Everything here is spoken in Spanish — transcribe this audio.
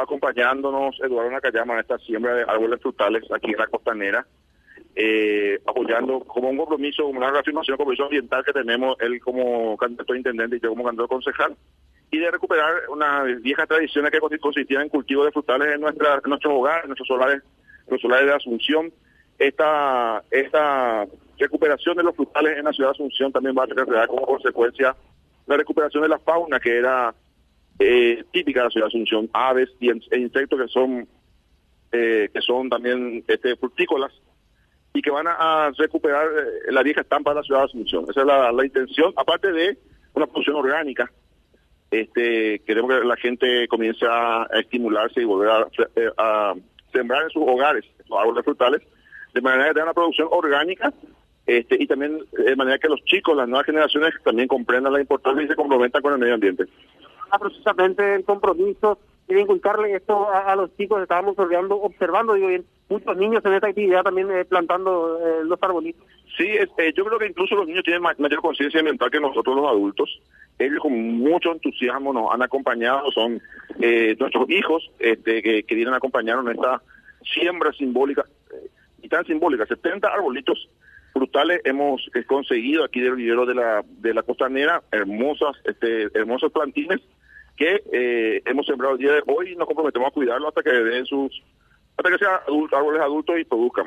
acompañándonos Eduardo Nakayama en esta siembra de árboles frutales aquí en la costanera, eh, apoyando como un compromiso, una reafirmación, un compromiso ambiental que tenemos él como candidato intendente y yo como candidato concejal, y de recuperar una vieja tradición que consistía en cultivo de frutales en, nuestra, en nuestros hogares, en nuestros solares, los solares de Asunción. Esta, esta recuperación de los frutales en la ciudad de Asunción también va a traer como consecuencia la recuperación de la fauna que era eh, típica de la ciudad de Asunción, aves y e insectos que son eh, que son también este, frutícolas y que van a, recuperar eh, la vieja estampa de la ciudad de Asunción. Esa es la, intención, aparte de una producción orgánica. Este, queremos que la gente comience a, estimularse y volver a, a, sembrar en sus hogares los árboles frutales, de manera que tenga una producción orgánica este, y también de manera que los chicos, las nuevas generaciones, también comprendan la importancia y se comprometan con el medio ambiente. Ah, precisamente el compromiso de inculcarle esto a, los chicos, estábamos observando, digo bien, muchos niños en esta actividad también eh, plantando eh, los arbolitos. Sí, eh, yo creo que incluso los niños tienen mayor conciencia ambiental que nosotros los adultos. Ellos con mucho entusiasmo nos han acompañado, son nuestros hijos este, que, que vienen a acompañarnos en esta siembra simbólica, y tan simbólica, 70 arbolitos frutales hemos conseguido aquí del vivero de la de la costanera hermosas este hermosos plantines que eh, hemos sembrado el día de hoy y nos comprometemos a cuidarlo hasta que den sus hasta que sean árboles adultos y produzcan